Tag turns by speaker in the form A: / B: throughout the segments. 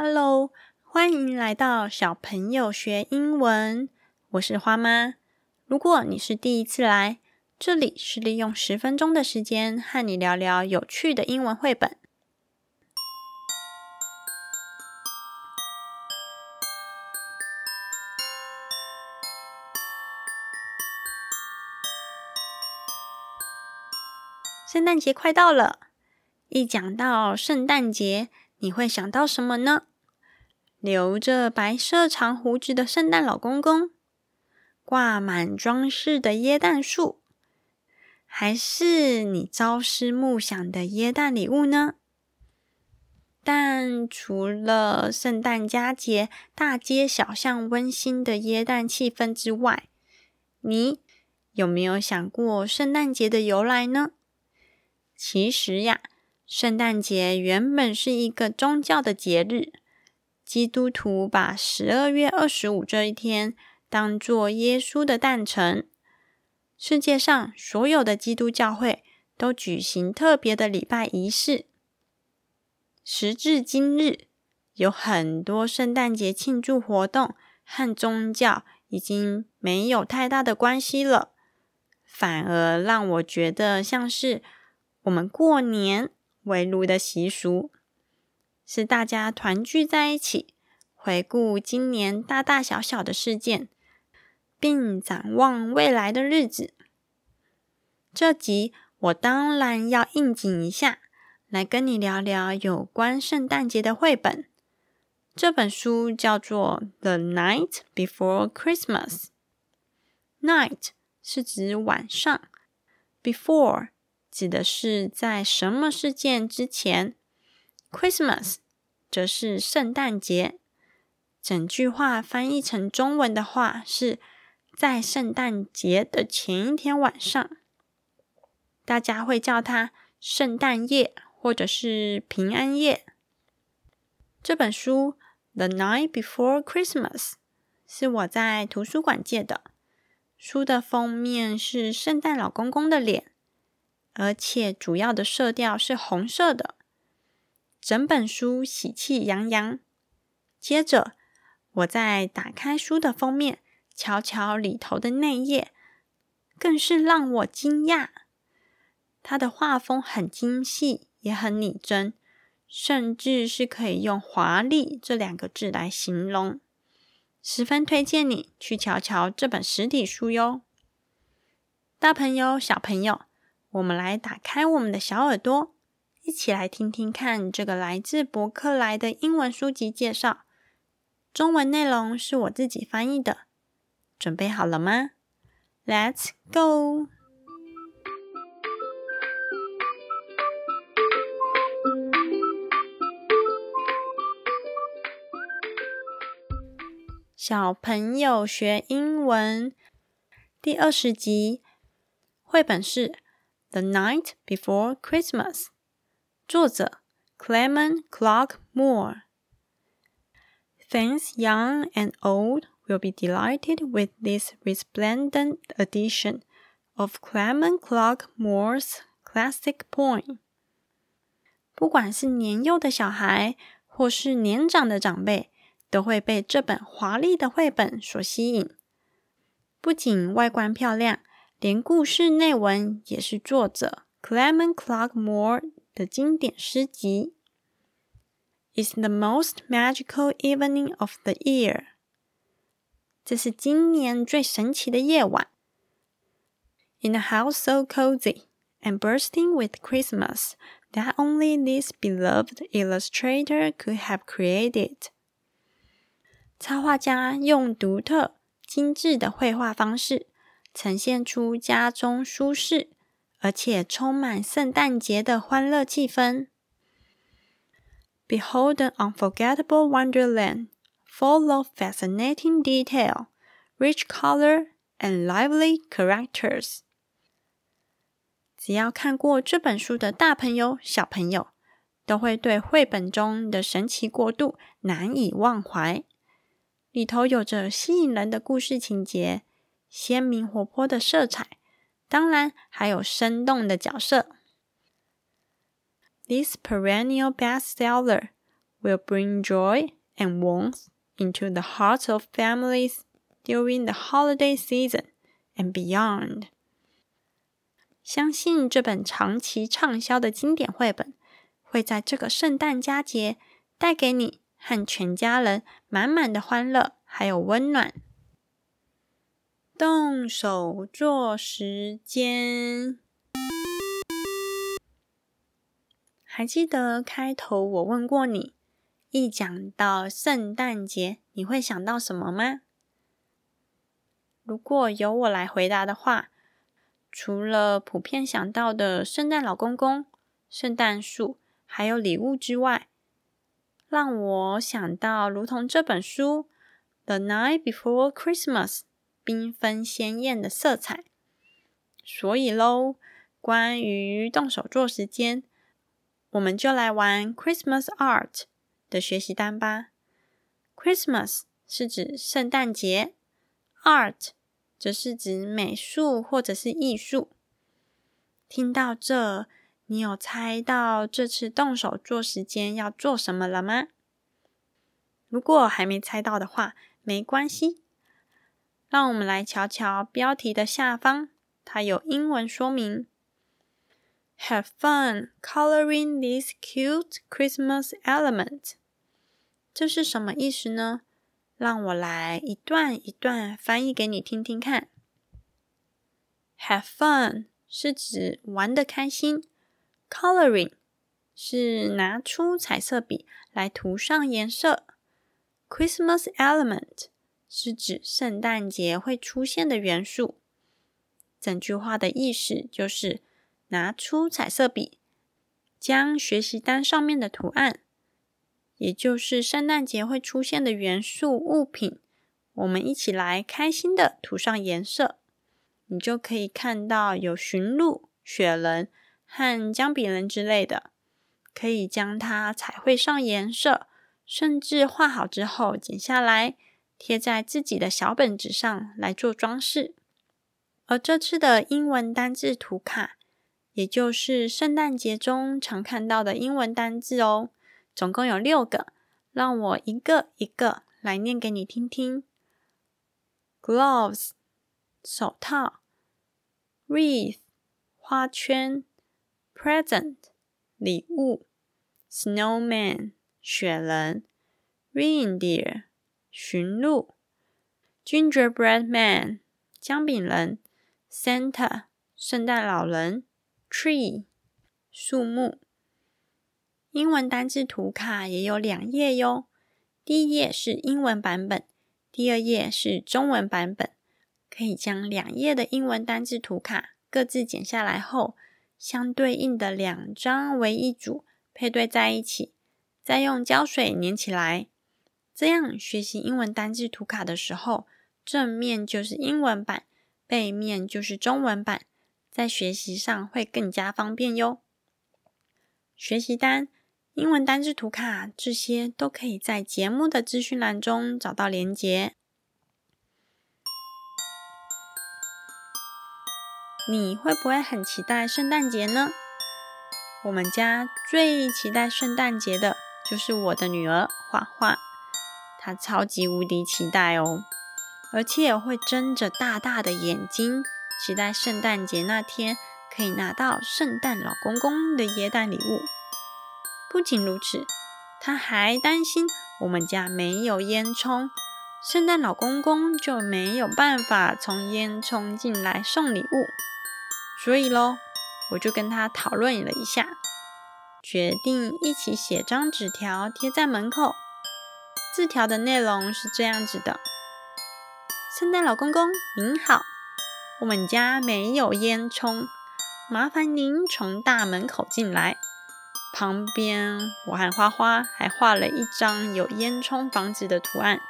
A: Hello，欢迎来到小朋友学英文。我是花妈。如果你是第一次来，这里是利用十分钟的时间和你聊聊有趣的英文绘本。圣诞节快到了，一讲到圣诞节，你会想到什么呢？留着白色长胡子的圣诞老公公，挂满装饰的椰蛋树，还是你朝思暮想的椰蛋礼物呢？但除了圣诞佳节大街小巷温馨的椰蛋气氛之外，你有没有想过圣诞节的由来呢？其实呀，圣诞节原本是一个宗教的节日，基督徒把十二月二十五这一天当做耶稣的诞辰。世界上所有的基督教会都举行特别的礼拜仪式。时至今日，有很多圣诞节庆祝活动和宗教已经没有太大的关系了，反而让我觉得像是。我们过年围炉的习俗，是大家团聚在一起，回顾今年大大小小的事件，并展望未来的日子。这集我当然要应景一下，来跟你聊聊有关圣诞节的绘本。这本书叫做《The Night Before Christmas》。Night 是指晚上，Before。指的是在什么事件之前？Christmas 则是圣诞节。整句话翻译成中文的话，是在圣诞节的前一天晚上。大家会叫它圣诞夜，或者是平安夜。这本书《The Night Before Christmas》是我在图书馆借的。书的封面是圣诞老公公的脸。而且主要的色调是红色的，整本书喜气洋洋。接着，我再打开书的封面，瞧瞧里头的内页，更是让我惊讶。它的画风很精细，也很拟真，甚至是可以用“华丽”这两个字来形容。十分推荐你去瞧瞧这本实体书哟，大朋友、小朋友。我们来打开我们的小耳朵，一起来听听看这个来自博客来的英文书籍介绍。中文内容是我自己翻译的，准备好了吗？Let's go！小朋友学英文第二十集，绘本是。The Night Before Christmas，作者 Clement Clark Moore。Fans young and old will be delighted with this resplendent edition of Clement Clark Moore's classic poem。不管是年幼的小孩，或是年长的长辈，都会被这本华丽的绘本所吸引。不仅外观漂亮。连故事内文也是作者 Clement Clark Moore 的经典诗集。It's the most magical evening of the year。这是今年最神奇的夜晚。In a house so cozy and bursting with Christmas that only this beloved illustrator could have created。插画家用独特、精致的绘画方式。呈现出家中舒适 而且充满圣诞节的欢乐气氛。Behold an unforgettable wonderland, full of fascinating detail, rich color, and lively characters。只要看过这本书的大朋友、小朋友，都会对绘本中的神奇国度难以忘怀。里头有着吸引人的故事情节。鲜明活泼的色彩，当然还有生动的角色。This perennial bestseller will bring joy and warmth into the hearts of families during the holiday season and beyond. 相信这本长期畅销的经典绘本会在这个圣诞佳节带给你和全家人满满的欢乐，还有温暖。动手做时间，还记得开头我问过你，一讲到圣诞节，你会想到什么吗？如果由我来回答的话。除了普遍想到的圣诞老公公、圣诞树，还有礼物之外，让我想到如同这本书《The Night Before Christmas》缤纷鲜艳的色彩。所以喽，关于动手做时间，我们就来玩 Christmas Art 的学习单吧。Christmas 是指圣诞节，Art。则是指美术或者是艺术。听到这，你有猜到这次动手做时间要做什么了吗？如果还没猜到的话，没关系。让我们来瞧瞧标题的下方，它有英文说明：“Have fun coloring this cute Christmas element。”这是什么意思呢？让我来一段一段翻译给你听听看。Have fun 是指玩的开心，coloring 是拿出彩色笔来涂上颜色，Christmas element 是指圣诞节会出现的元素。整句话的意思就是拿出彩色笔，将学习单上面的图案。也就是圣诞节会出现的元素物品，我们一起来开心的涂上颜色，你就可以看到有驯鹿、雪人和姜饼人之类的，可以将它彩绘上颜色，甚至画好之后剪下来贴在自己的小本子上来做装饰。而这次的英文单字图卡，也就是圣诞节中常看到的英文单字哦。总共有六个，让我一个一个来念给你听听。Gloves，手套；wreath，花圈；present，礼物；snowman，雪人；reindeer，驯鹿；gingerbread man，姜饼人；Santa，圣诞老人；tree，树木。英文单字图卡也有两页哟，第一页是英文版本，第二页是中文版本。可以将两页的英文单字图卡各自剪下来后，相对应的两张为一组，配对在一起，再用胶水粘起来。这样学习英文单字图卡的时候，正面就是英文版，背面就是中文版，在学习上会更加方便哟。学习单。英文单字图卡，这些都可以在节目的资讯栏中找到连结。你会不会很期待圣诞节呢？我们家最期待圣诞节的就是我的女儿画画，他超级无敌期待哦，而且会睁着大大的眼睛，期待圣诞节那天可以拿到圣诞老公公的耶诞礼物。不仅如此，他还担心我们家没有烟囱，圣诞老公公就没有办法从烟囱进来送礼物。所以喽，我就跟他讨论了一下，决定一起写张纸条贴在门口。字条的内容是这样子的：圣诞老公公您好，我们家没有烟囱，麻烦您从大门口进来。旁边，我和花花还画了一张有烟囱房子的图案。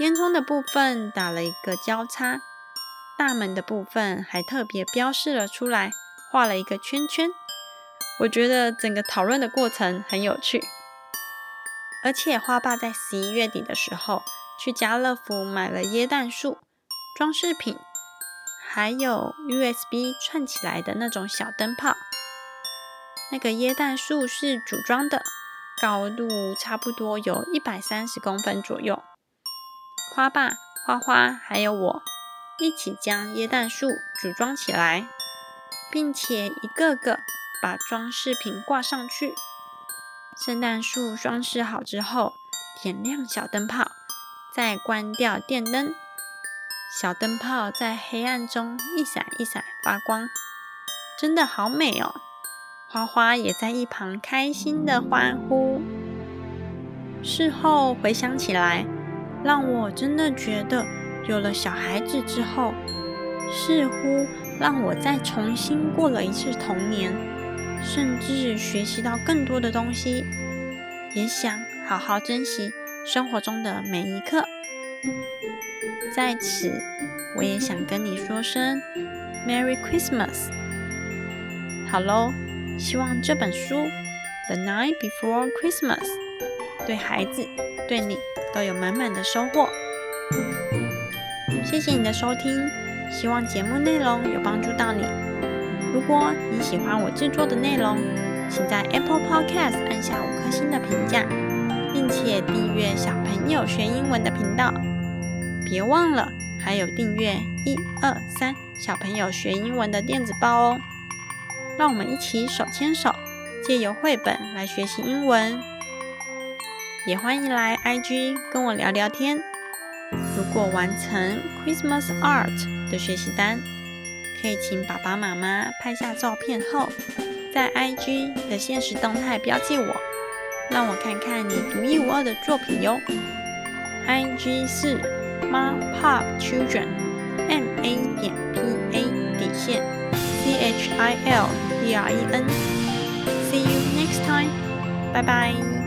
A: 烟囱的部分打了一个交叉，大门的部分还特别标示了出来，画了一个圈圈。我觉得整个讨论的过程很有趣。而且花爸在十一月底的时候去家乐福买了椰蛋树装饰品，还有 USB 串起来的那种小灯泡。那个椰蛋树是组装的，高度差不多有一百三十公分左右。花爸、花花还有我一起将椰蛋树组装起来，并且一个个把装饰品挂上去。圣诞树装饰好之后，点亮小灯泡，再关掉电灯。小灯泡在黑暗中一闪一闪发光，真的好美哦！花花也在一旁开心的欢呼。事后回想起来，让我真的觉得有了小孩子之后，似乎让我再重新过了一次童年，甚至学习到更多的东西，也想好好珍惜生活中的每一刻。在此，我也想跟你说声 Merry Christmas。好喽，希望这本书《The Night Before Christmas》对孩子、对你都有满满的收获。谢谢你的收听，希望节目内容有帮助到你。如果你喜欢我制作的内容，请在 Apple Podcast 按下五颗星的评价，并且订阅小朋友学英文的频道。别忘了，还有订阅一二三小朋友学英文的电子报哦！让我们一起手牵手，借由绘本来学习英文。也欢迎来 IG 跟我聊聊天。如果完成 Christmas Art 的学习单，可以请爸爸妈妈拍下照片后，在 IG 的现实动态标记我，让我看看你独一无二的作品哟。IG 是。妈 Pop Children M A 点 P A 底线 C H I L D R E N See you next time，拜拜。